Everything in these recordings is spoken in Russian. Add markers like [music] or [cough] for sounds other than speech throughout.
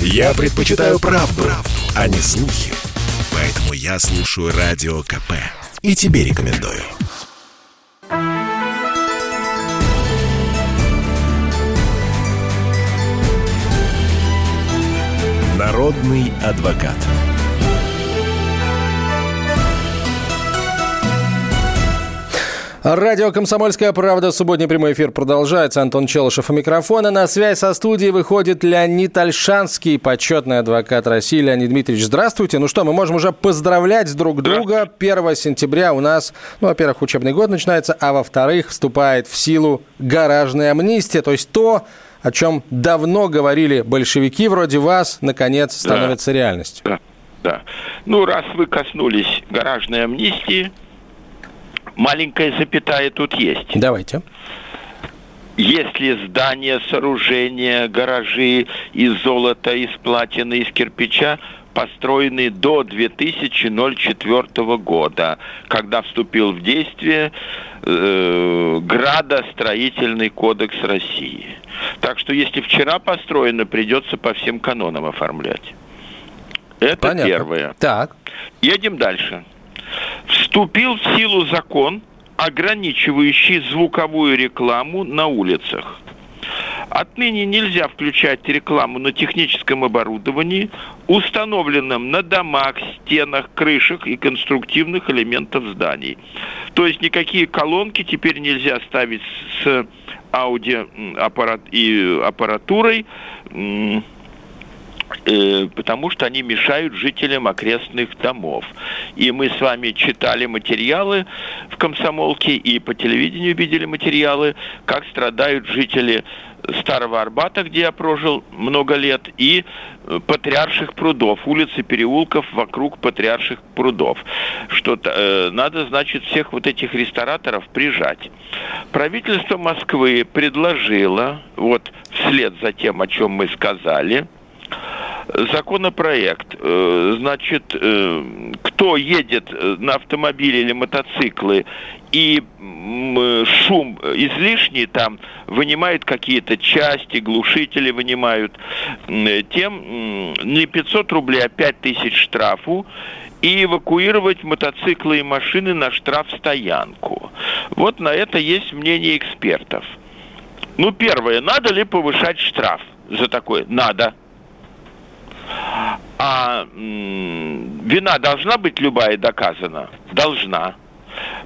Я предпочитаю правду, правду, а не слухи. Поэтому я слушаю Радио КП. И тебе рекомендую. Народный адвокат. Радио «Комсомольская правда». Субботний прямой эфир продолжается. Антон Челышев у микрофона. На связь со студией выходит Леонид Альшанский, почетный адвокат России. Леонид Дмитриевич, здравствуйте. Ну что, мы можем уже поздравлять друг друга. 1 сентября у нас, ну, во-первых, учебный год начинается, а во-вторых, вступает в силу гаражная амнистия. То есть то, о чем давно говорили большевики вроде вас, наконец становится да. реальностью. Да, да. Ну, раз вы коснулись гаражной амнистии, маленькая запятая тут есть. Давайте. Если здания, сооружения, гаражи из золота, из платины, из кирпича построены до 2004 года, когда вступил в действие э, градостроительный кодекс России. Так что если вчера построено, придется по всем канонам оформлять. Это Понятно. первое. Так. Едем дальше вступил в силу закон, ограничивающий звуковую рекламу на улицах. Отныне нельзя включать рекламу на техническом оборудовании, установленном на домах, стенах, крышах и конструктивных элементах зданий. никакие колонки теперь нельзя ставить с аудиоаппарат и Э, потому что они мешают жителям окрестных домов. И мы с вами читали материалы в комсомолке и по телевидению видели материалы, как страдают жители Старого Арбата, где я прожил много лет, и э, Патриарших прудов, улицы переулков вокруг Патриарших прудов. Что э, надо, значит, всех вот этих рестораторов прижать. Правительство Москвы предложило, вот вслед за тем, о чем мы сказали, законопроект. Э, значит, э, кто едет э, на автомобиле или мотоциклы и шум излишний там вынимают какие-то части, глушители вынимают, тем не 500 рублей, а 5 тысяч штрафу и эвакуировать мотоциклы и машины на штрафстоянку. Вот на это есть мнение экспертов. Ну, первое, надо ли повышать штраф за такое? Надо. А вина должна быть любая доказана? Должна.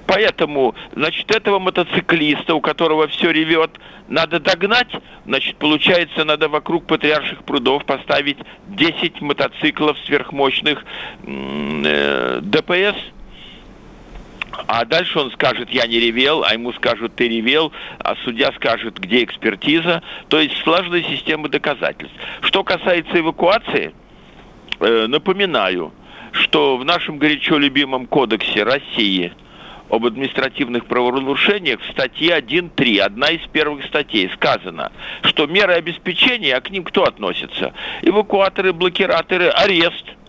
Поэтому, значит, этого мотоциклиста, у которого все ревет, надо догнать. Значит, получается, надо вокруг патриарших прудов поставить 10 мотоциклов сверхмощных э, ДПС. А дальше он скажет, я не ревел, а ему скажут, ты ревел, а судья скажет, где экспертиза. То есть сложная система доказательств. Что касается эвакуации, э, напоминаю, что в нашем горячо любимом кодексе России об административных правонарушениях в статье 1.3, одна из первых статей, сказано, что меры обеспечения, а к ним кто относится? Эвакуаторы, блокираторы, арест –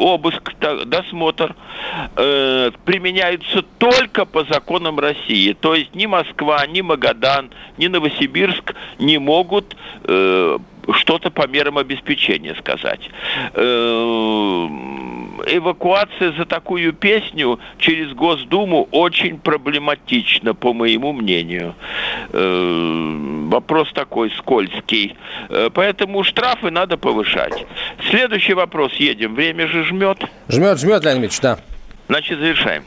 обыск, досмотр э, применяются только по законам России. То есть ни Москва, ни Магадан, ни Новосибирск не могут э, что-то по мерам обеспечения сказать. Э, эвакуация за такую песню через Госдуму очень проблематична, по моему мнению. Э, вопрос такой скользкий. Э, поэтому штрафы надо повышать. Следующий вопрос. Едем. Время же жмет. Жмет, жмет, Леонид Ильич, да. Значит, завершаем.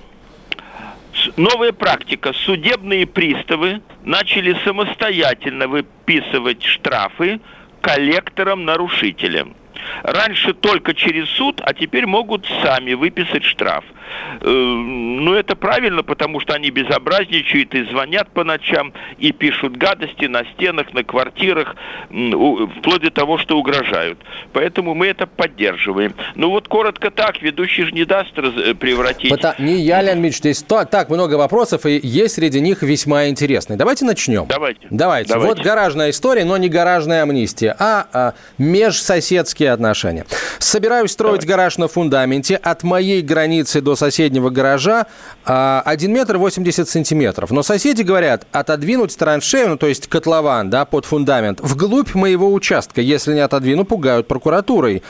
Новая практика. Судебные приставы начали самостоятельно выписывать штрафы коллекторам-нарушителям. Раньше только через суд, а теперь могут сами выписать штраф. Э, ну, это правильно, потому что они безобразничают и звонят по ночам, и пишут гадости на стенах, на квартирах, вплоть до того, что угрожают. Поэтому мы это поддерживаем. Ну вот коротко так, ведущий же не даст э, превратить... Это не я, Леонид Ильич, здесь то, так много вопросов, и есть среди них весьма интересные. Давайте начнем. Давайте. Давайте. Давайте. Вот гаражная история, но не гаражная амнистия, а, а межсоседские отношения. Собираюсь строить Давай. гараж на фундаменте. От моей границы до соседнего гаража 1 метр 80 сантиметров. Но соседи говорят, отодвинуть траншею, ну, то есть котлован, да, под фундамент, вглубь моего участка. Если не отодвину, пугают прокуратурой.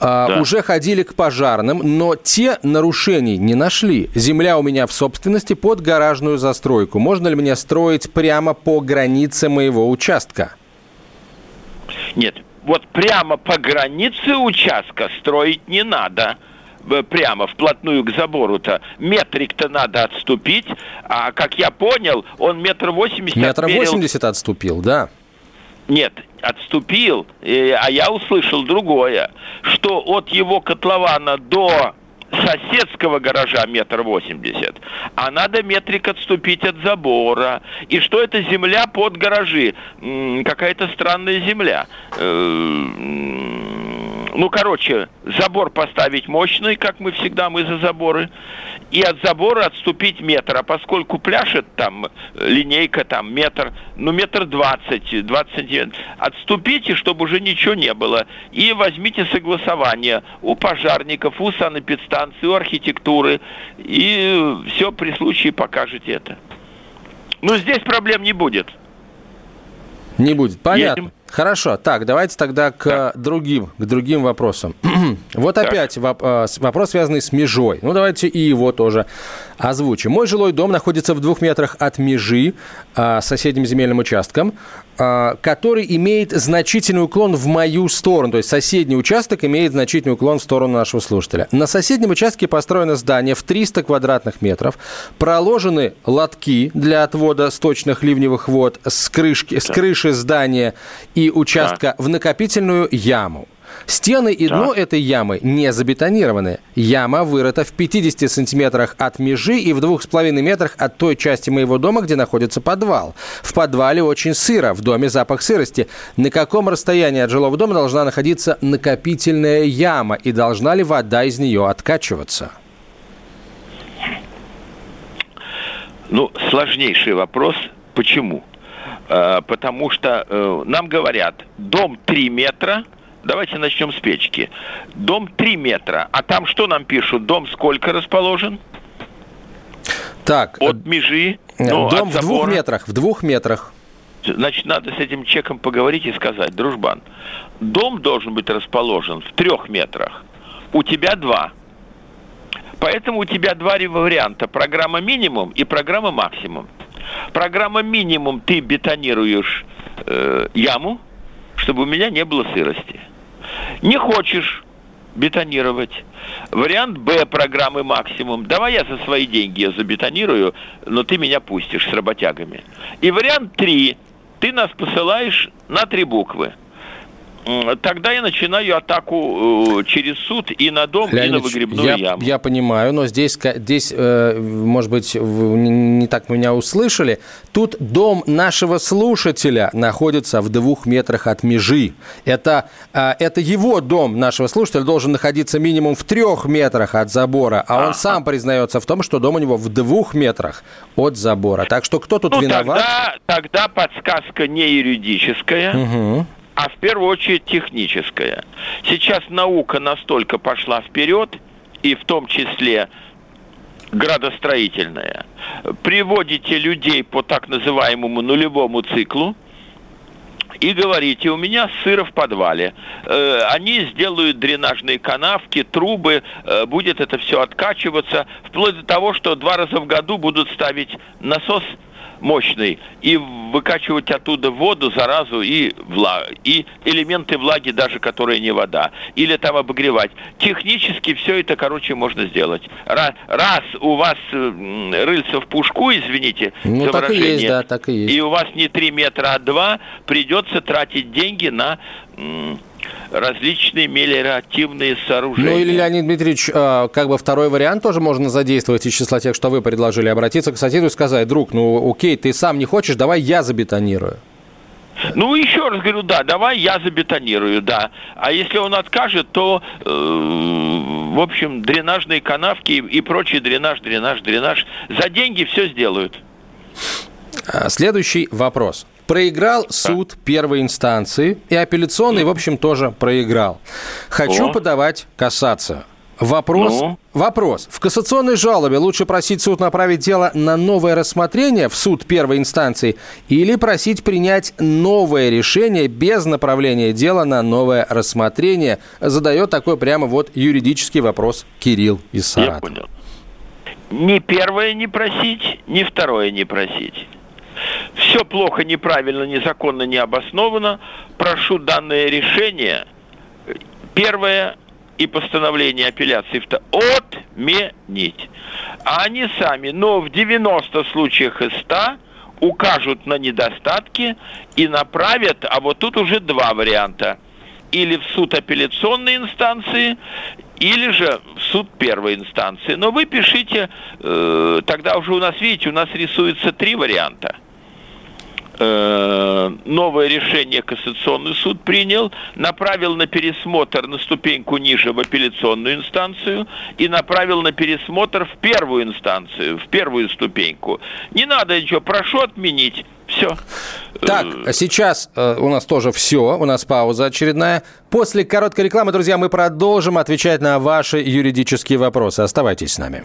А, да. Уже ходили к пожарным, но те нарушений не нашли. Земля у меня в собственности под гаражную застройку. Можно ли мне строить прямо по границе моего участка? Нет, вот прямо по границе участка строить не надо. Прямо вплотную к забору-то. Метрик-то надо отступить, а как я понял, он метр восемьдесят Метр восемьдесят отступил, да. Нет, отступил, а я услышал другое, что от его котлована до соседского гаража метр восемьдесят, а надо метрик отступить от забора. И что это земля под гаражи? Какая-то странная земля. Э, ну, короче, забор поставить мощный, как мы всегда, мы за заборы, и от забора отступить метр. А поскольку пляшет там линейка, там метр, ну, метр двадцать, двадцать сантиметров, отступите, чтобы уже ничего не было. И возьмите согласование у пожарников, у санэпидстанции, у архитектуры, и все при случае покажете это. Ну, здесь проблем не будет. Не будет, понятно. Едем. Хорошо, так, давайте тогда к да. другим, к другим вопросам. [clears throat] вот так. опять воп- э, вопрос, связанный с межой. Ну, давайте и его тоже озвучим. Мой жилой дом находится в двух метрах от межи а, соседним земельным участком, а, который имеет значительный уклон в мою сторону. То есть соседний участок имеет значительный уклон в сторону нашего слушателя. На соседнем участке построено здание в 300 квадратных метров. Проложены лотки для отвода сточных ливневых вод с, крышки, с крыши здания и участка в накопительную яму. Стены и дно да. этой ямы не забетонированы. Яма вырыта в 50 сантиметрах от межи и в 2,5 метрах от той части моего дома, где находится подвал. В подвале очень сыро, в доме запах сырости. На каком расстоянии от жилого дома должна находиться накопительная яма и должна ли вода из нее откачиваться? Ну, сложнейший вопрос. Почему? Э, потому что э, нам говорят, дом 3 метра – Давайте начнем с печки. Дом 3 метра. А там что нам пишут? Дом сколько расположен? Так. От э, межи. Ну, дом в двух метрах. В двух метрах. Значит, надо с этим чеком поговорить и сказать, дружбан, дом должен быть расположен в трех метрах. У тебя два. Поэтому у тебя два варианта. Программа минимум и программа максимум. Программа минимум ты бетонируешь э, яму, чтобы у меня не было сырости. Не хочешь бетонировать. Вариант Б программы максимум. Давай я за свои деньги ее забетонирую, но ты меня пустишь с работягами. И вариант 3. Ты нас посылаешь на три буквы тогда я начинаю атаку э, через суд и на дом, Леонид, и на выгребную я, яму. Я понимаю, но здесь, здесь э, может быть, вы не так меня услышали. Тут дом нашего слушателя находится в двух метрах от межи. Это, э, это его дом нашего слушателя должен находиться минимум в трех метрах от забора, а, а он сам признается в том, что дом у него в двух метрах от забора. Так что кто тут ну, виноват? Тогда, тогда подсказка не юридическая. Угу а в первую очередь техническая. Сейчас наука настолько пошла вперед, и в том числе градостроительная. Приводите людей по так называемому нулевому циклу, и говорите, у меня сыро в подвале. Э, они сделают дренажные канавки, трубы, э, будет это все откачиваться, вплоть до того, что два раза в году будут ставить насос мощный и выкачивать оттуда воду, заразу и, вла... и элементы влаги, даже которые не вода, или там обогревать. Технически все это, короче, можно сделать. Раз, раз у вас рыльца в пушку, извините ну, за так выражение, и, есть, да, так и, есть. и у вас не 3 метра, а 2, придется тратить деньги на различные мелиоративные сооружения. Ну или, Леонид Дмитриевич, а, как бы второй вариант тоже можно задействовать из числа тех, что вы предложили, обратиться к соседу и сказать, друг, ну окей, ты сам не хочешь, давай я забетонирую. Ну, еще раз говорю, да, давай я забетонирую, да. А если он откажет, то, э, в общем, дренажные канавки и, и прочий дренаж, дренаж, дренаж, за деньги все сделают. А, следующий вопрос. Проиграл суд первой инстанции, и апелляционный, в общем, тоже проиграл. Хочу О. подавать кассацию. Вопрос, ну? вопрос. В кассационной жалобе лучше просить суд направить дело на новое рассмотрение в суд первой инстанции или просить принять новое решение без направления дела на новое рассмотрение? Задает такой прямо вот юридический вопрос Кирилл из Саратова. Я понял. Ни первое не просить, ни второе не просить. Все плохо, неправильно, незаконно, не обосновано. Прошу данное решение. Первое и постановление апелляции отменить. А они сами, но в 90 случаях из 100 укажут на недостатки и направят, а вот тут уже два варианта. Или в суд апелляционной инстанции, или же в суд первой инстанции. Но вы пишите, э, тогда уже у нас, видите, у нас рисуется три варианта – новое решение Кассационный суд принял, направил на пересмотр на ступеньку ниже в апелляционную инстанцию и направил на пересмотр в первую инстанцию, в первую ступеньку. Не надо ничего, прошу отменить. Все. Так, а сейчас э, у нас тоже все, у нас пауза очередная. После короткой рекламы, друзья, мы продолжим отвечать на ваши юридические вопросы. Оставайтесь с нами.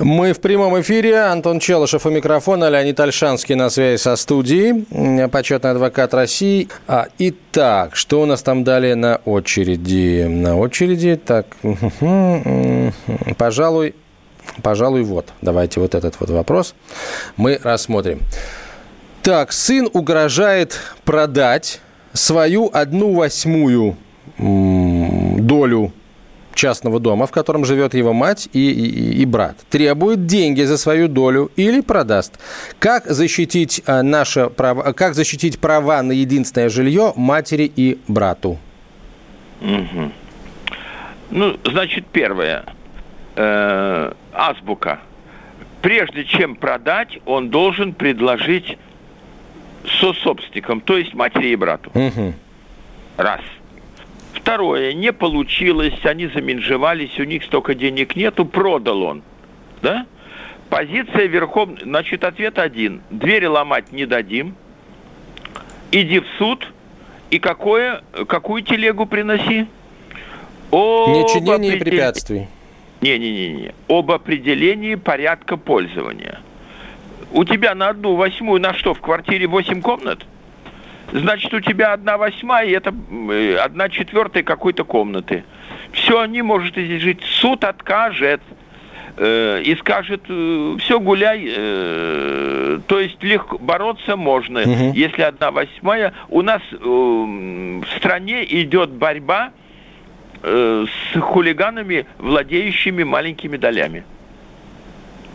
Мы в прямом эфире. Антон Челышев у микрофона, Леонид Альшанский на связи со студией, почетный адвокат России. А, итак, что у нас там далее на очереди? На очереди, так, пожалуй, пожалуй, вот, давайте вот этот вот вопрос мы рассмотрим. Так, сын угрожает продать свою одну восьмую долю частного дома, в котором живет его мать и, и, и брат, требует деньги за свою долю или продаст. Как защитить, а, наше право, как защитить права на единственное жилье матери и брату? Угу. Ну, значит, первое. Э, азбука. Прежде чем продать, он должен предложить сособственникам, то есть матери и брату. Угу. Раз. Второе, не получилось, они заменжевались, у них столько денег нету, продал он. Да? Позиция верхом, значит, ответ один. Двери ломать не дадим. Иди в суд. И какое, какую телегу приноси? Об Нечинение определ... препятствий. Не-не-не. Об определении порядка пользования. У тебя на одну восьмую на что, в квартире восемь комнат? Значит, у тебя одна восьмая, и это э, одна четвертая какой-то комнаты. Все, не можете здесь жить. Суд откажет э, и скажет, э, все, гуляй. Э, то есть легко бороться можно, угу. если одна восьмая. У нас э, в стране идет борьба э, с хулиганами, владеющими маленькими долями.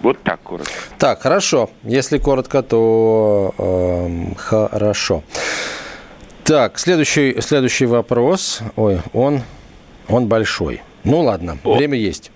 Вот так коротко. Так, хорошо. Если коротко, то э, хорошо. Так, следующий, следующий вопрос. Ой, он, он большой. Ну ладно, О. время есть.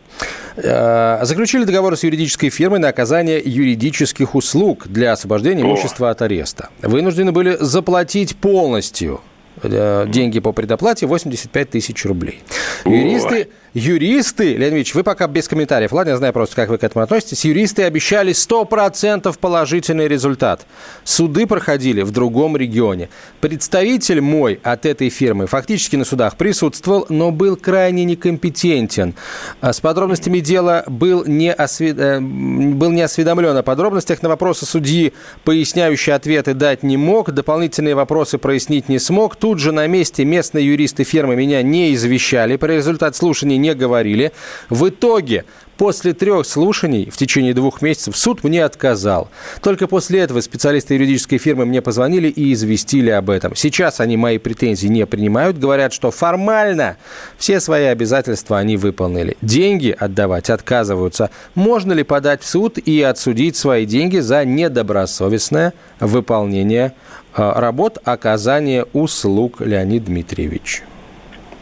Э, заключили договор с юридической фирмой на оказание юридических услуг для освобождения имущества от ареста. Вынуждены были заплатить полностью Э, деньги по предоплате 85 тысяч рублей. Юристы, юристы, Леонид вы пока без комментариев, ладно, я знаю просто, как вы к этому относитесь. Юристы обещали 100% положительный результат. Суды проходили в другом регионе. Представитель мой от этой фирмы фактически на судах присутствовал, но был крайне некомпетентен. А с подробностями дела был не, освед... Э, был не осведомлен о подробностях. На вопросы судьи поясняющие ответы дать не мог, дополнительные вопросы прояснить не смог. Тут же на месте местные юристы фирмы меня не извещали, про результат слушаний не говорили. В итоге После трех слушаний в течение двух месяцев суд мне отказал. Только после этого специалисты юридической фирмы мне позвонили и известили об этом. Сейчас они мои претензии не принимают, говорят, что формально все свои обязательства они выполнили. Деньги отдавать отказываются. Можно ли подать в суд и отсудить свои деньги за недобросовестное выполнение работ оказания услуг, Леонид Дмитриевич?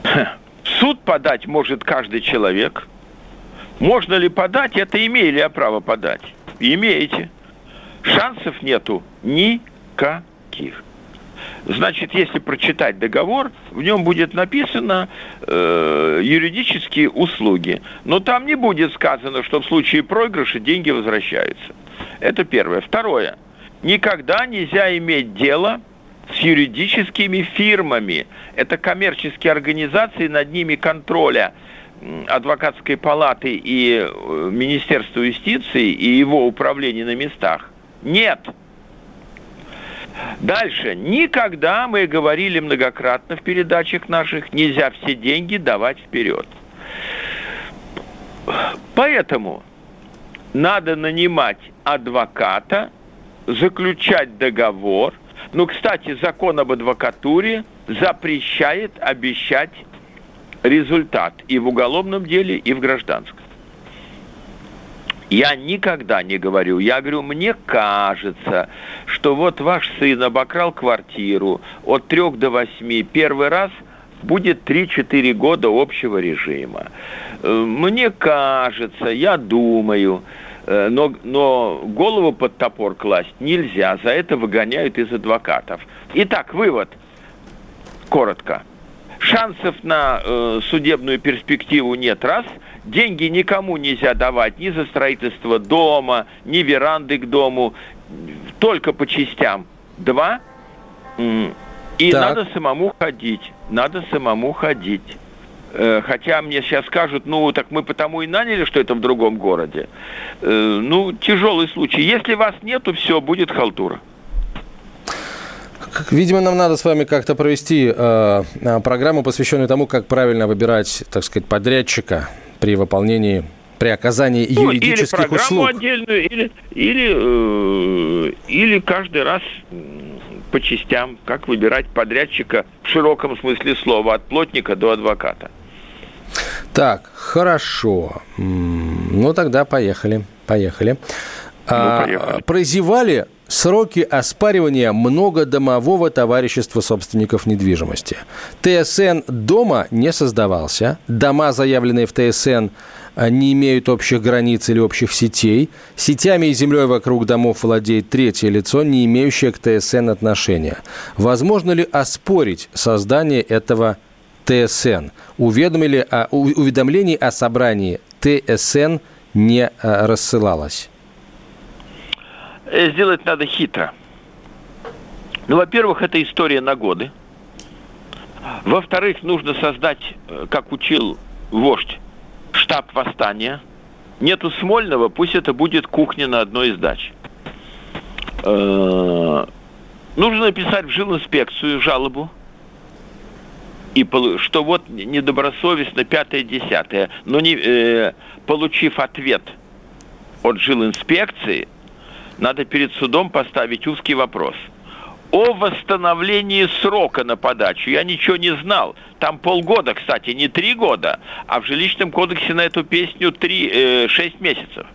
[laughs] подать может каждый человек. Можно ли подать, это имею ли я право подать? Имеете. Шансов нету никаких. Значит, если прочитать договор, в нем будет написано э, юридические услуги. Но там не будет сказано, что в случае проигрыша деньги возвращаются. Это первое. Второе. Никогда нельзя иметь дело с юридическими фирмами. Это коммерческие организации, над ними контроля адвокатской палаты и э, Министерства юстиции и его управления на местах. Нет. Дальше. Никогда, мы говорили многократно в передачах наших, нельзя все деньги давать вперед. Поэтому надо нанимать адвоката, заключать договор – ну, кстати, закон об адвокатуре запрещает обещать результат и в уголовном деле, и в гражданском. Я никогда не говорю, я говорю, мне кажется, что вот ваш сын обокрал квартиру от трех до восьми первый раз будет 3-4 года общего режима. Э, мне кажется, я думаю, но, но голову под топор класть нельзя, за это выгоняют из адвокатов. Итак, вывод, коротко. Шансов на э, судебную перспективу нет, раз. Деньги никому нельзя давать ни за строительство дома, ни веранды к дому, только по частям. Два. И так. надо самому ходить. Надо самому ходить. Э, хотя мне сейчас скажут, ну, так мы потому и наняли, что это в другом городе. Э, ну, тяжелый случай. Если вас нету, все, будет халтура. Видимо, нам надо с вами как-то провести э, э, программу, посвященную тому, как правильно выбирать, так сказать, подрядчика при выполнении, при оказании ну, юридических или программу отдельную, или, или, э, или каждый раз по частям, как выбирать подрядчика в широком смысле слова, от плотника до адвоката. Так, хорошо. Ну, тогда поехали. Поехали. Ну, А, прозевали сроки оспаривания многодомового товарищества собственников недвижимости. ТСН дома не создавался. Дома, заявленные в ТСН, а, не имеют общих границ или общих сетей. Сетями и землей вокруг домов владеет третье лицо, не имеющее к ТСН отношения. Возможно ли оспорить создание этого ТСН. Уведомили о, уведомлений о собрании ТСН не э, рассылалось. Э, сделать надо хитро. Ну, во-первых, это история на годы. Во-вторых, нужно создать, э, как учил вождь, штаб восстания. Нету Смольного, пусть это будет кухня на одной из дач. Нужно написать в жилинспекцию жалобу и что вот недобросовестно пятое, десятое. Но не, э, получив ответ от жилинспекции, надо перед судом поставить узкий вопрос. О восстановлении срока на подачу. Я ничего не знал. Там полгода, кстати, не три года, а в жилищном кодексе на эту песню три, э, шесть месяцев.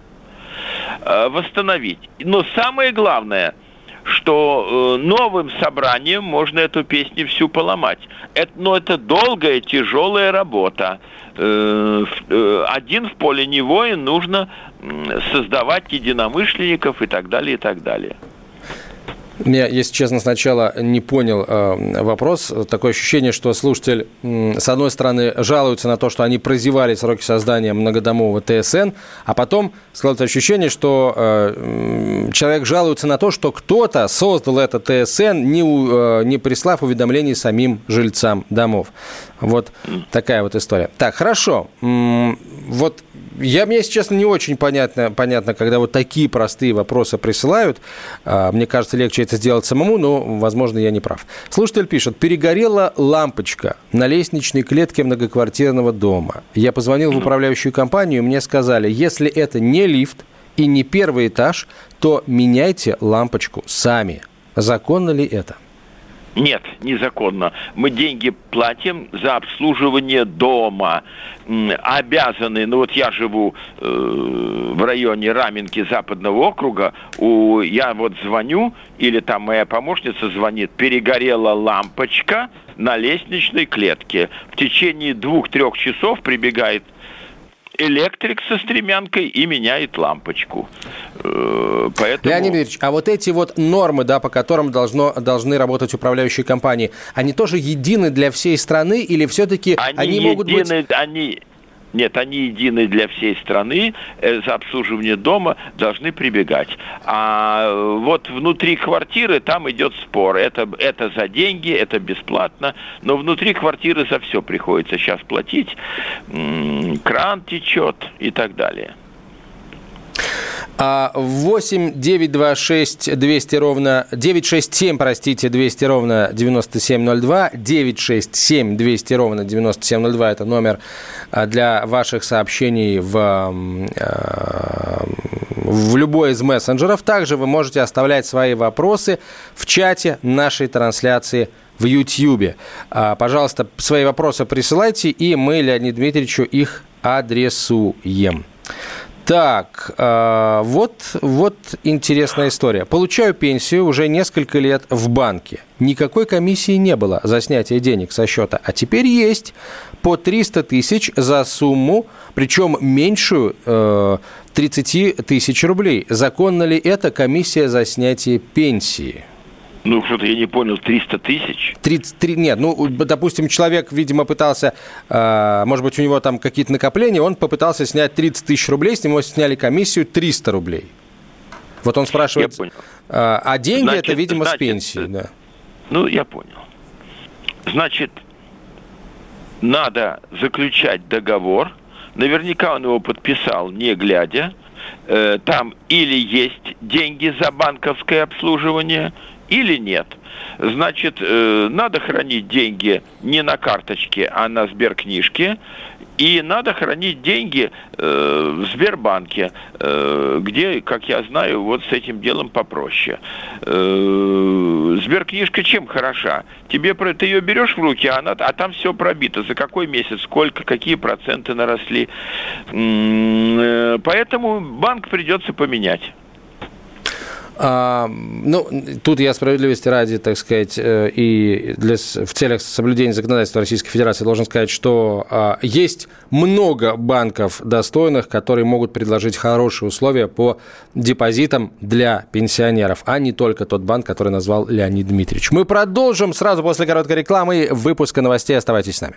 Э, восстановить. Но самое главное – что э, новым собранием можно эту песню всю поломать. Это, но это долгая, тяжелая работа. Э, э, один в поле не воин, нужно создавать единомышленников и так далее, и так далее. Я, если честно, сначала не понял э, вопрос. Такое ощущение, что слушатель, э, с одной стороны, жалуется на то, что они прозевали сроки создания многодомового ТСН, а потом складывается ощущение, что э, человек жалуется на то, что кто-то создал это ТСН, не, э, не прислав уведомлений самим жильцам домов. Вот такая вот история. Так, хорошо. Вот я, мне, если честно, не очень понятно, понятно, когда вот такие простые вопросы присылают. А, мне кажется, легче это сделать самому, но, возможно, я не прав. Слушатель пишет, перегорела лампочка на лестничной клетке многоквартирного дома. Я позвонил в управляющую компанию, мне сказали, если это не лифт и не первый этаж, то меняйте лампочку сами. Законно ли это? Нет, незаконно. Мы деньги платим за обслуживание дома. Обязаны, ну вот я живу э, в районе Раменки Западного округа, у, я вот звоню, или там моя помощница звонит, перегорела лампочка на лестничной клетке. В течение двух-трех часов прибегает электрик со стремянкой и меняет лампочку. Э, поэтому... Леонид Ильич, а вот эти вот нормы, да, по которым должно, должны работать управляющие компании, они тоже едины для всей страны или все-таки они, они едины, могут быть... Они, нет, они едины для всей страны, э, за обслуживание дома должны прибегать. А э, вот внутри квартиры там идет спор. Это, это за деньги, это бесплатно, но внутри квартиры за все приходится сейчас платить. Кран течет и так далее. 8 926 200 ровно 967, простите, 200 ровно 9702. 967 200 ровно 9702 это номер а, для ваших сообщений в, а, в любой из мессенджеров. Также вы можете оставлять свои вопросы в чате нашей трансляции в YouTube. А, пожалуйста, свои вопросы присылайте, и мы Леониду Дмитриевичу их адресуем. Так, э, вот, вот интересная история. Получаю пенсию уже несколько лет в банке. Никакой комиссии не было за снятие денег со счета, а теперь есть по 300 тысяч за сумму, причем меньшую э, 30 тысяч рублей. Законно ли это комиссия за снятие пенсии? Ну, что-то я не понял, 300 тысяч? 33, нет, ну, допустим, человек, видимо, пытался, э, может быть, у него там какие-то накопления, он попытался снять 30 тысяч рублей, с него сняли комиссию 300 рублей. Вот он спрашивает, э, а деньги значит, это, видимо, значит, с пенсии, да. Ну, я понял. Значит, надо заключать договор, наверняка он его подписал, не глядя, э, там или есть деньги за банковское обслуживание, или нет. Значит, э, надо хранить деньги не на карточке, а на сберкнижке. И надо хранить деньги э, в Сбербанке, э, где, как я знаю, вот с этим делом попроще. Сберкнижка чем хороша? Тебе ты ее берешь в руки, а, она, а там все пробито. За какой месяц, сколько, какие проценты наросли. Поэтому банк придется поменять. А, ну, тут я справедливости ради, так сказать, э, и для, в целях соблюдения законодательства Российской Федерации должен сказать, что а, есть много банков достойных, которые могут предложить хорошие условия по депозитам для пенсионеров, а не только тот банк, который назвал Леонид Дмитриевич. Мы продолжим сразу после короткой рекламы выпуска новостей. Оставайтесь с нами.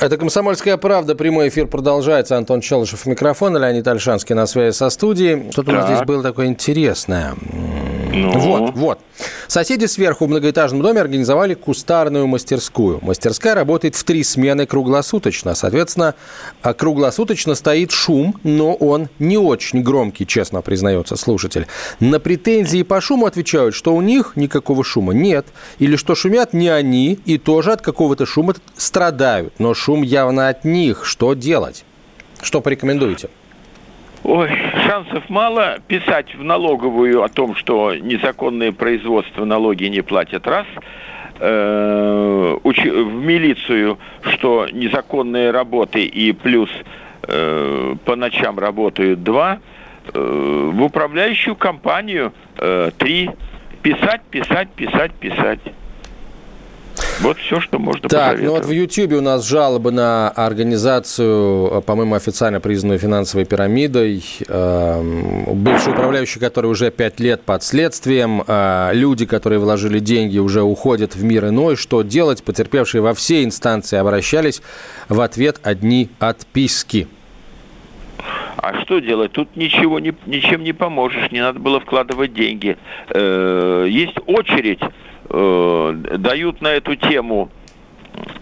Это «Комсомольская правда». Прямой эфир продолжается. Антон Челышев микрофон, Леонид Альшанский на связи со студией. Что-то у нас здесь было такое интересное. Ну. Вот, вот. Соседи сверху в многоэтажном доме организовали кустарную мастерскую. Мастерская работает в три смены круглосуточно. Соответственно, а, круглосуточно стоит шум, но он не очень громкий, честно признается слушатель. На претензии по шуму отвечают, что у них никакого шума нет. Или что шумят не они и тоже от какого-то шума страдают. Но шум явно от них. Что делать? Что порекомендуете? Ой, шансов мало. Писать в налоговую о том, что незаконное производство налоги не платят раз. Э, в милицию, что незаконные работы и плюс э, по ночам работают два. Э, в управляющую компанию три. Писать, писать, писать, писать. Вот все, что можно Так, ну вот в YouTube у нас жалобы на организацию, по-моему, официально признанную финансовой пирамидой. Эм, бывший управляющий, который уже пять лет под следствием. Э, люди, которые вложили деньги, уже уходят в мир иной. Что делать? Потерпевшие во все инстанции обращались. В ответ одни отписки. А что делать? Тут ничего не, ничем не поможешь, не надо было вкладывать деньги. Э, есть очередь э, дают на эту тему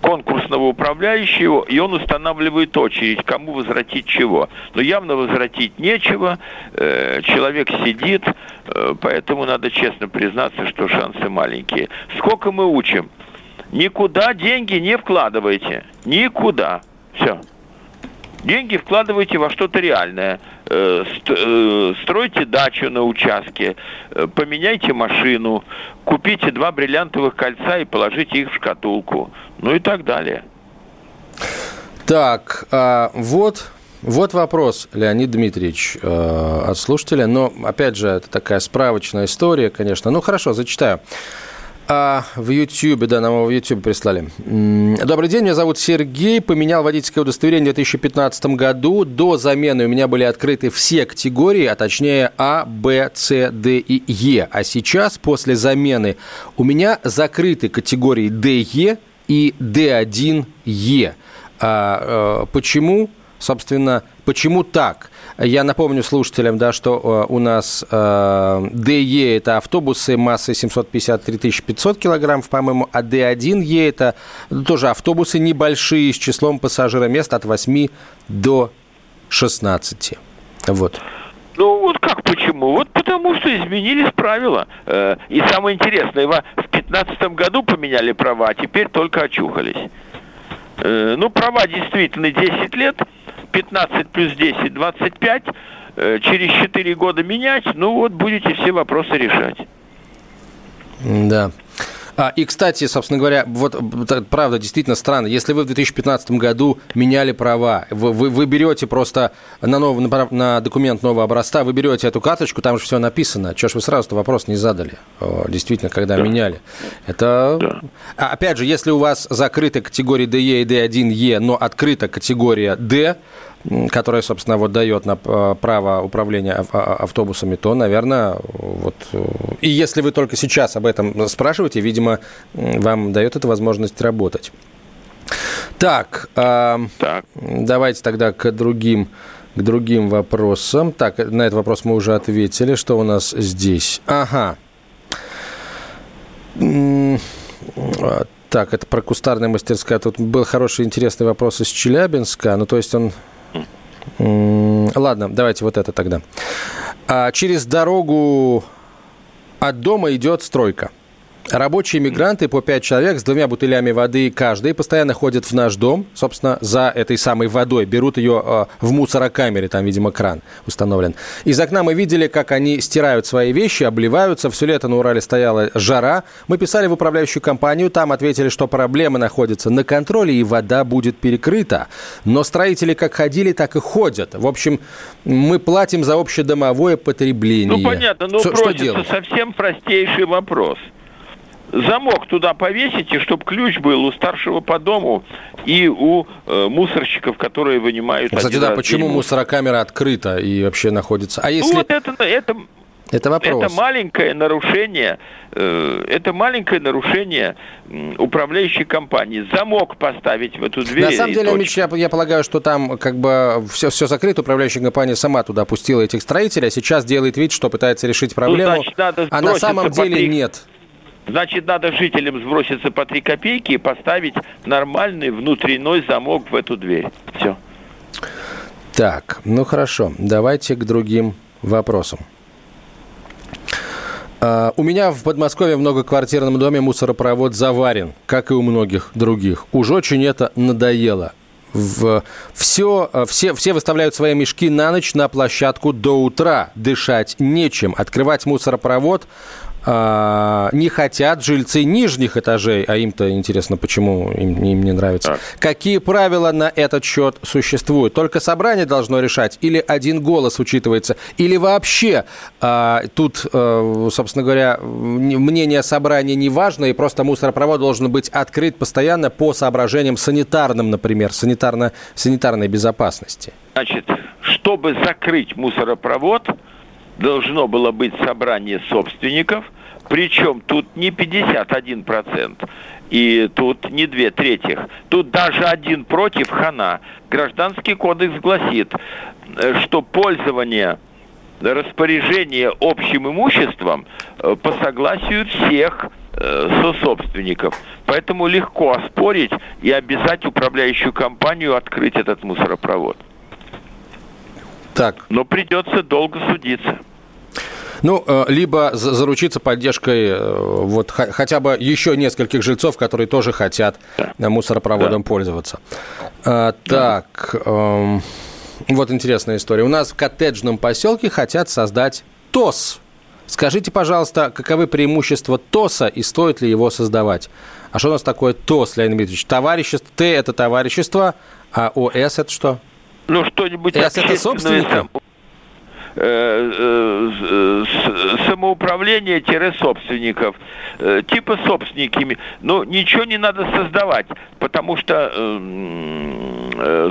конкурсного управляющего, и он устанавливает очередь, кому возвратить чего. Но явно возвратить нечего, э, человек сидит, э, поэтому надо честно признаться, что шансы маленькие. Сколько мы учим? Никуда деньги не вкладывайте. Никуда. Все. Деньги вкладывайте во что-то реальное. Э, э, стройте дачу на участке, э, поменяйте машину, купите два бриллиантовых кольца и положите их в шкатулку. Ну и так далее. Так, а вот вот вопрос, Леонид Дмитриевич, э, от слушателя. Но, опять же, это такая справочная история, конечно. Ну, хорошо, зачитаю. А, в YouTube, да, нам его в YouTube прислали. Добрый день, меня зовут Сергей. Поменял водительское удостоверение в 2015 году. До замены у меня были открыты все категории, а точнее А, Б, С, Д и Е. А сейчас, после замены, у меня закрыты категории Д, Е и Д1Е. А, э, почему? Собственно, почему так? Я напомню слушателям, да, что э, у нас э, ДЕ – это автобусы массой 753 500 килограммов, по-моему, а Д1Е – это тоже автобусы небольшие с числом пассажиромест от 8 до 16. Вот. Ну вот как почему? Вот потому что изменились правила. Э, и самое интересное, в 2015 году поменяли права, а теперь только очухались. Ну, права действительно 10 лет – 15 плюс 10, 25, э, через 4 года менять, ну вот будете все вопросы решать. Да. А, и, кстати, собственно говоря, вот правда, действительно странно. Если вы в 2015 году меняли права, вы, вы, вы берете просто на, новый, на, на документ нового образца, вы берете эту карточку, там же все написано. Чего ж вы сразу-то вопрос не задали? Действительно, когда да. меняли. Это... Да. А, опять же, если у вас закрыта категория DE и D1E, но открыта категория D, которая, собственно, вот дает на э, право управления автобусами, то, наверное, вот... Э, и если вы только сейчас об этом спрашиваете, видимо, вам дает это возможность работать. Так, э, так. давайте тогда к другим, к другим вопросам. Так, на этот вопрос мы уже ответили. Что у нас здесь? Ага. Так, это про кустарная мастерская. Тут был хороший, интересный вопрос из Челябинска. Ну, то есть он Ладно, давайте вот это тогда. А через дорогу от дома идет стройка. Рабочие мигранты по пять человек с двумя бутылями воды каждый постоянно ходят в наш дом, собственно, за этой самой водой. Берут ее э, в мусорокамере, там, видимо, кран установлен. Из окна мы видели, как они стирают свои вещи, обливаются. Все лето на Урале стояла жара. Мы писали в управляющую компанию, там ответили, что проблемы находятся на контроле и вода будет перекрыта. Но строители как ходили, так и ходят. В общем, мы платим за общедомовое потребление. Ну, понятно, но что, просится что совсем простейший вопрос – замок туда повесите, чтобы ключ был у старшего по дому и у э, мусорщиков, которые вынимают. Кстати, да, почему мусорокамера открыта и вообще находится? А если... Ну, вот это, это, это вопрос. Это маленькое нарушение, э, это маленькое нарушение управляющей компании. Замок поставить в эту дверь. На самом деле, Мич, я, я полагаю, что там как бы все, все закрыто. Управляющая компания сама туда пустила этих строителей, а сейчас делает вид, что пытается решить ну, проблему. Ну, значит, надо а на самом деле три... нет. Значит, надо жителям сброситься по 3 копейки и поставить нормальный внутренний замок в эту дверь. Все. Так, ну хорошо, давайте к другим вопросам. Uh, у меня в Подмосковье в многоквартирном доме мусоропровод заварен, как и у многих других. Уж очень это надоело. В, все, а, все, все выставляют свои мешки на ночь на площадку до утра. Дышать нечем. Открывать мусоропровод а, не хотят жильцы нижних этажей, а им-то интересно, почему им, им не нравится. Так. Какие правила на этот счет существуют? Только собрание должно решать, или один голос учитывается, или вообще а, тут, а, собственно говоря, мнение собрания не важно, и просто мусоропровод должен быть открыт постоянно по соображениям санитарным, например, санитарно, санитарной безопасности. Значит, чтобы закрыть мусоропровод, должно было быть собрание собственников, причем тут не 51%, и тут не две третьих. Тут даже один против хана. Гражданский кодекс гласит, э, что пользование распоряжение общим имуществом э, по согласию всех э, сособственников. Поэтому легко оспорить и обязать управляющую компанию открыть этот мусоропровод. Так. Но придется долго судиться. Ну, э, либо заручиться поддержкой э, вот хотя бы еще нескольких жильцов, которые тоже хотят да. мусоропроводом да. пользоваться. А, так, эм, вот интересная история. У нас в коттеджном поселке хотят создать ТОС. Скажите, пожалуйста, каковы преимущества ТОСа и стоит ли его создавать? А что у нас такое ТОС, Леонид Дмитриевич? Товарищество, Т – это товарищество, а ОС – это что? Ну, что-нибудь С – это собственники? Э, э, э, типа собственниками. Но ничего не надо создавать, потому что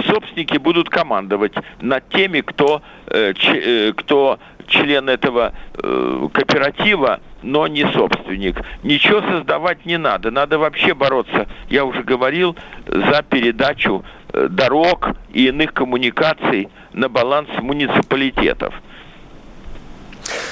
собственники будут командовать над теми, кто, кто член этого кооператива, но не собственник. Ничего создавать не надо. Надо вообще бороться, я уже говорил, за передачу дорог и иных коммуникаций на баланс муниципалитетов.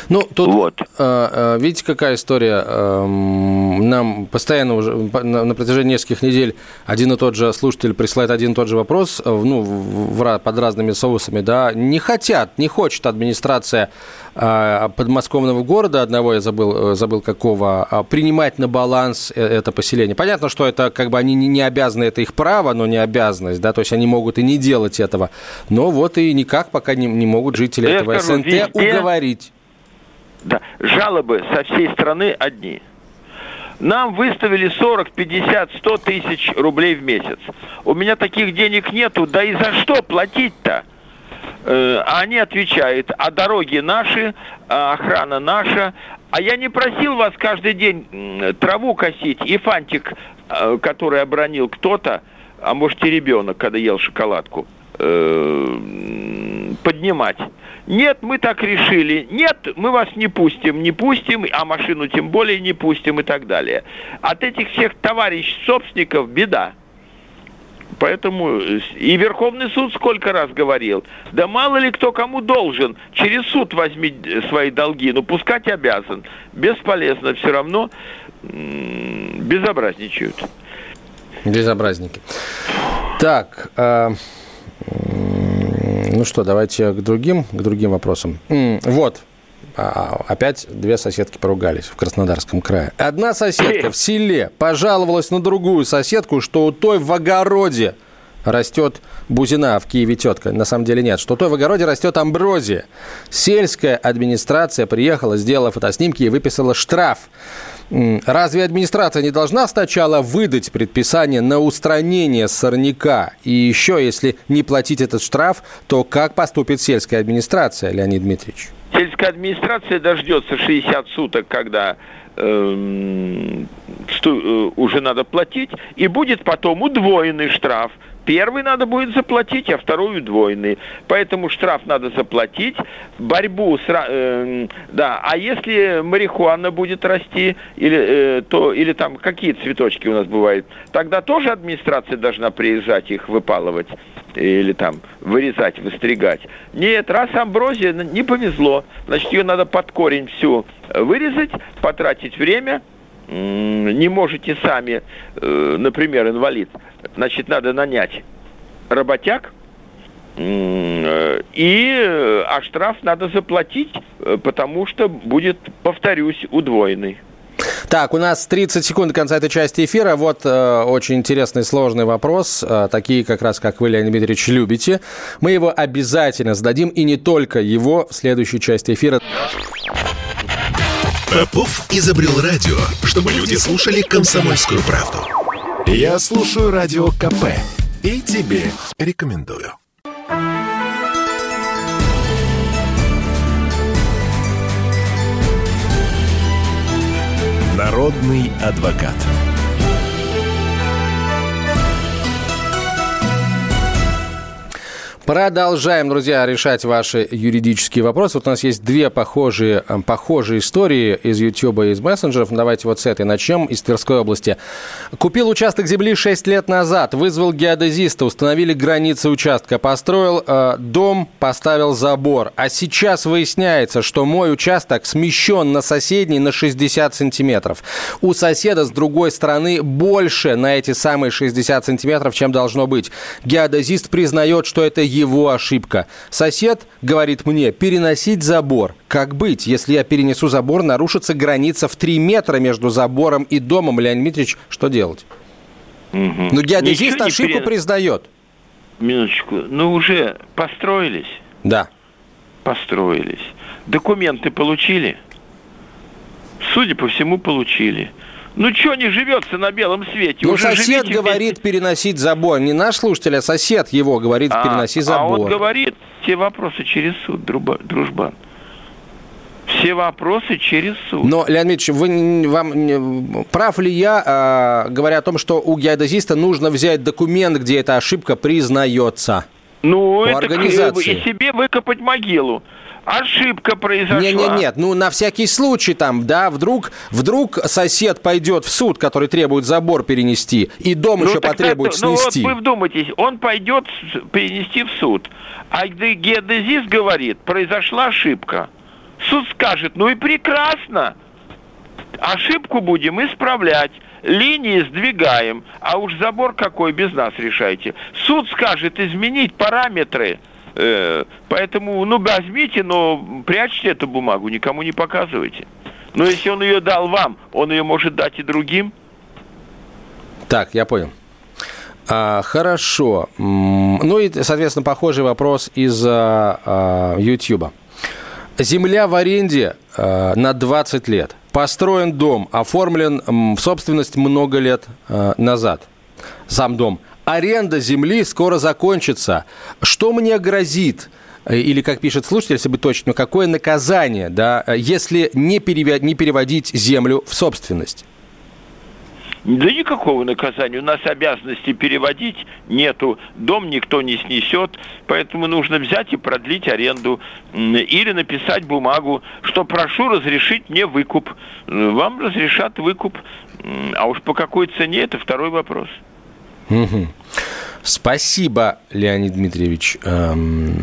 Ну, тут, вот. э, видите, какая история. Э, нам постоянно уже на, протяжении нескольких недель один и тот же слушатель присылает один и тот же вопрос, э, ну, под разными соусами, да, не хотят, не хочет администрация э, подмосковного города, одного я забыл, э, забыл какого, э, принимать на баланс это поселение. Понятно, что это как бы они не обязаны, это их право, но не обязанность, да, то есть они могут и не делать этого. Но вот и никак пока не, не могут жители я этого скажу, СНТ везде... уговорить. Да, жалобы со всей страны одни. Нам выставили 40, 50, 100 тысяч рублей в месяц. У меня таких денег нету, да и за что платить-то? Э, а они отвечают, а дороги наши, а охрана наша. А я не просил вас каждый день траву косить и фантик, э, который обронил кто-то, а может и ребенок, когда ел шоколадку, э, поднимать. Нет, мы так решили. Нет, мы вас не пустим, не пустим, а машину тем более не пустим и так далее. От этих всех товарищ собственников беда. Поэтому и Верховный суд сколько раз говорил, да мало ли кто кому должен, через суд возьми свои долги, но пускать обязан. Бесполезно, все равно безобразничают. Безобразники. Так, э, ну что, давайте к другим, к другим вопросам. Вот, а, опять две соседки поругались в Краснодарском крае. Одна соседка в селе пожаловалась на другую соседку, что у той в огороде растет бузина, а в Киеве тетка. На самом деле нет. Что у той в огороде растет амброзия. Сельская администрация приехала, сделала фотоснимки и выписала штраф. Разве администрация не должна сначала выдать предписание на устранение сорняка? И еще, если не платить этот штраф, то как поступит сельская администрация, Леонид Дмитриевич? Сельская администрация дождется 60 суток, когда эм, э, уже надо платить, и будет потом удвоенный штраф Первый надо будет заплатить, а второй удвоенный. Поэтому штраф надо заплатить. Борьбу с... Э, да, а если марихуана будет расти, или, э, то, или там какие цветочки у нас бывают, тогда тоже администрация должна приезжать их выпалывать или там вырезать, выстригать. Нет, раз амброзия не повезло, значит, ее надо под корень всю вырезать, потратить время – не можете сами, э, например, инвалид, значит, надо нанять работяг, э, и, э, а штраф надо заплатить, потому что будет, повторюсь, удвоенный. Так, у нас 30 секунд до конца этой части эфира. Вот э, очень интересный, сложный вопрос, э, такие как раз, как вы, Леонид Дмитриевич, любите. Мы его обязательно зададим, и не только его в следующей части эфира. Попов изобрел радио, чтобы люди слушали комсомольскую правду. Я слушаю радио КП и тебе рекомендую. Народный адвокат. Продолжаем, друзья, решать ваши юридические вопросы. Вот у нас есть две похожие, э, похожие истории из YouTube и из мессенджеров. Давайте вот с этой начнем, из Тверской области. Купил участок земли 6 лет назад, вызвал геодезиста, установили границы участка, построил э, дом, поставил забор. А сейчас выясняется, что мой участок смещен на соседний на 60 сантиметров. У соседа с другой стороны больше на эти самые 60 сантиметров, чем должно быть. Геодезист признает, что это его ошибка. Сосед говорит мне переносить забор. Как быть, если я перенесу забор, нарушится граница в 3 метра между забором и домом? Леонид Дмитриевич, что делать? Угу. Ну, геодезист ошибку перен... признает. Минуточку. Ну, уже построились? Да. Построились. Документы получили? Судя по всему, получили. Ну, что не живется на белом свете? Ну, Уже сосед говорит вместе... переносить забор. Не наш слушатель, а сосед его говорит а, переноси забор. А он говорит все вопросы через суд, дружбан. Все вопросы через суд. Но, Леонид Ильич, вы, вам, прав ли я, э, говоря о том, что у геодезиста нужно взять документ, где эта ошибка признается? Ну, у это организации. и себе выкопать могилу ошибка произошла. Нет, нет, нет, ну на всякий случай там, да, вдруг, вдруг сосед пойдет в суд, который требует забор перенести, и дом ну, еще потребует это, снести. Ну вот вы вдумайтесь, он пойдет перенести в суд, а геодезист говорит, произошла ошибка. Суд скажет, ну и прекрасно, ошибку будем исправлять линии сдвигаем, а уж забор какой без нас решайте. Суд скажет изменить параметры – поэтому, ну, возьмите, но прячьте эту бумагу, никому не показывайте. Но если он ее дал вам, он ее может дать и другим. Так, я понял. А, хорошо. Ну и, соответственно, похожий вопрос из а, YouTube. Земля в аренде а, на 20 лет. Построен дом, оформлен в собственность много лет а, назад. Сам дом аренда земли скоро закончится. Что мне грозит? Э, или, как пишет слушатель, если быть точным, какое наказание, да, если не, перевод, не переводить землю в собственность? Да никакого наказания. У нас обязанности переводить нету. Дом никто не снесет. Поэтому нужно взять и продлить аренду. Или написать бумагу, что прошу разрешить мне выкуп. Вам разрешат выкуп. А уж по какой цене, это второй вопрос. Угу. Спасибо, Леонид Дмитриевич. Эм,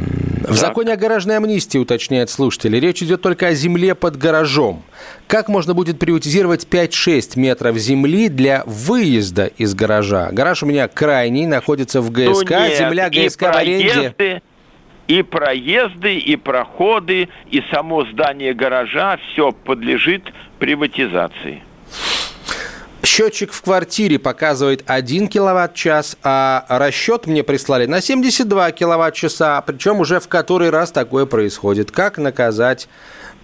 в законе о гаражной амнистии, уточняет слушатель, речь идет только о земле под гаражом. Как можно будет приватизировать 5-6 метров земли для выезда из гаража? Гараж у меня крайний, находится в ГСК, ну, нет, земля ГСК в аренде. И проезды, и проходы, и само здание гаража, все подлежит приватизации. Счетчик в квартире показывает 1 киловатт-час, а расчет мне прислали на 72 киловатт-часа, причем уже в который раз такое происходит. Как наказать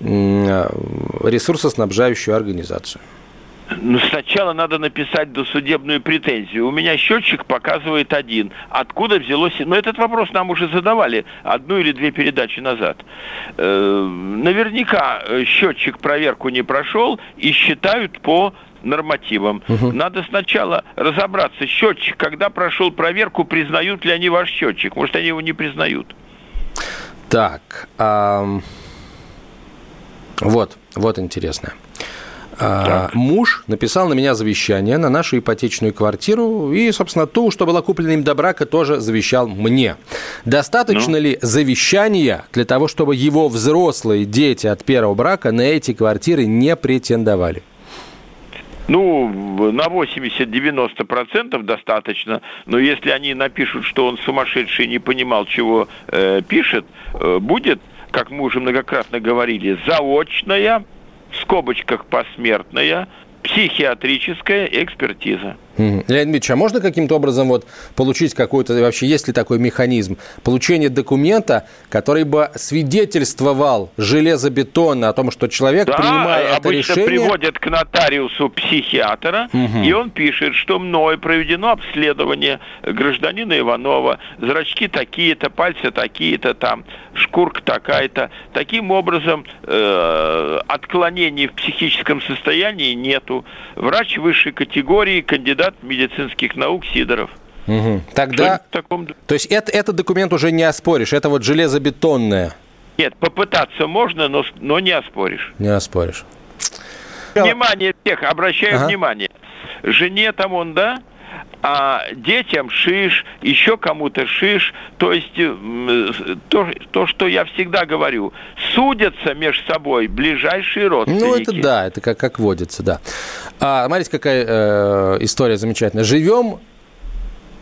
ресурсоснабжающую организацию? Ну, сначала надо написать досудебную претензию. У меня счетчик показывает один. Откуда взялось... Но ну, этот вопрос нам уже задавали одну или две передачи назад. Э, наверняка э, счетчик проверку не прошел и считают по нормативам. Угу. Надо сначала разобраться, счетчик, когда прошел проверку, признают ли они ваш счетчик. Может, они его не признают. Так, эм... вот, вот интересно. А, муж написал на меня завещание на нашу ипотечную квартиру и, собственно, ту, что была куплена им до брака, тоже завещал мне. Достаточно ну? ли завещания для того, чтобы его взрослые дети от первого брака на эти квартиры не претендовали? Ну, на 80-90% достаточно, но если они напишут, что он сумасшедший не понимал, чего э, пишет, э, будет, как мы уже многократно говорили, заочная, в скобочках посмертная, психиатрическая экспертиза. Леонид Дмитриевич, а можно каким-то образом вот получить какой-то, вообще есть ли такой механизм, получения документа, который бы свидетельствовал железобетонно о том, что человек, да, принимая это решение... приводят к нотариусу психиатра, угу. и он пишет, что мной проведено обследование гражданина Иванова, зрачки такие-то, пальцы такие-то, там, шкурка такая-то. Таким образом, э, отклонений в психическом состоянии нету. Врач высшей категории, кандидат кандидат медицинских наук Сидоров. Угу. Тогда, таком... то есть это, этот документ уже не оспоришь, это вот железобетонное. Нет, попытаться можно, но, но не оспоришь. Не оспоришь. Внимание всех, обращаю ага. внимание. Жене там он, да, а детям шиш, еще кому-то шиш. То есть э, то, то, что я всегда говорю, судятся между собой ближайшие родственники. Ну, это да, это как, как водится, да. А, смотрите, какая э, история замечательная. Живем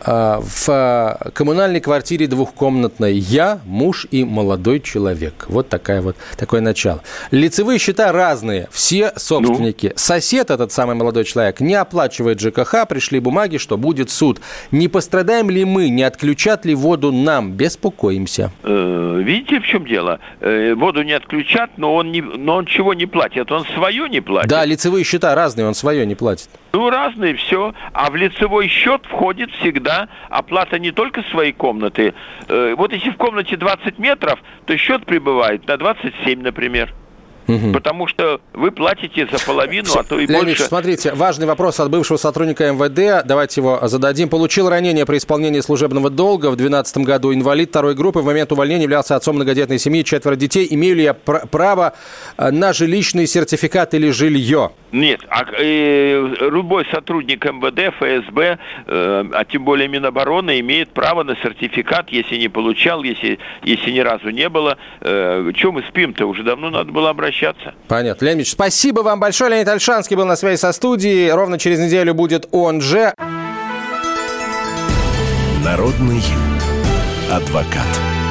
в коммунальной квартире двухкомнатной я, муж и молодой человек. Вот такая вот, такое начало. Лицевые счета разные, все собственники. Ну? Сосед, этот самый молодой человек, не оплачивает ЖКХ, пришли бумаги, что будет суд. Не пострадаем ли мы, не отключат ли воду нам? Беспокоимся. Э, видите, в чем дело? Э, воду не отключат, но он, не, но он чего не платит? Он свое не платит? Да, лицевые счета разные, он свое не платит. Ну, разные, все. А в лицевой счет входит всегда оплата не только своей комнаты. Э, вот если в комнате 20 метров, то счет прибывает на 27, например. Угу. Потому что вы платите за половину, а то и Леонид, больше. смотрите, важный вопрос от бывшего сотрудника МВД. Давайте его зададим. Получил ранение при исполнении служебного долга в 2012 году. Инвалид второй группы. В момент увольнения являлся отцом многодетной семьи, четверо детей. Имею ли я пр- право э, на жилищный сертификат или жилье? Нет, а э, любой сотрудник МВД, ФСБ, э, а тем более Минобороны, имеет право на сертификат, если не получал, если, если ни разу не было. Э, чем мы спим-то? Уже давно надо было обращаться возвращаться. Понятно. Леонид спасибо вам большое. Леонид Альшанский был на связи со студией. Ровно через неделю будет он же. Народный адвокат.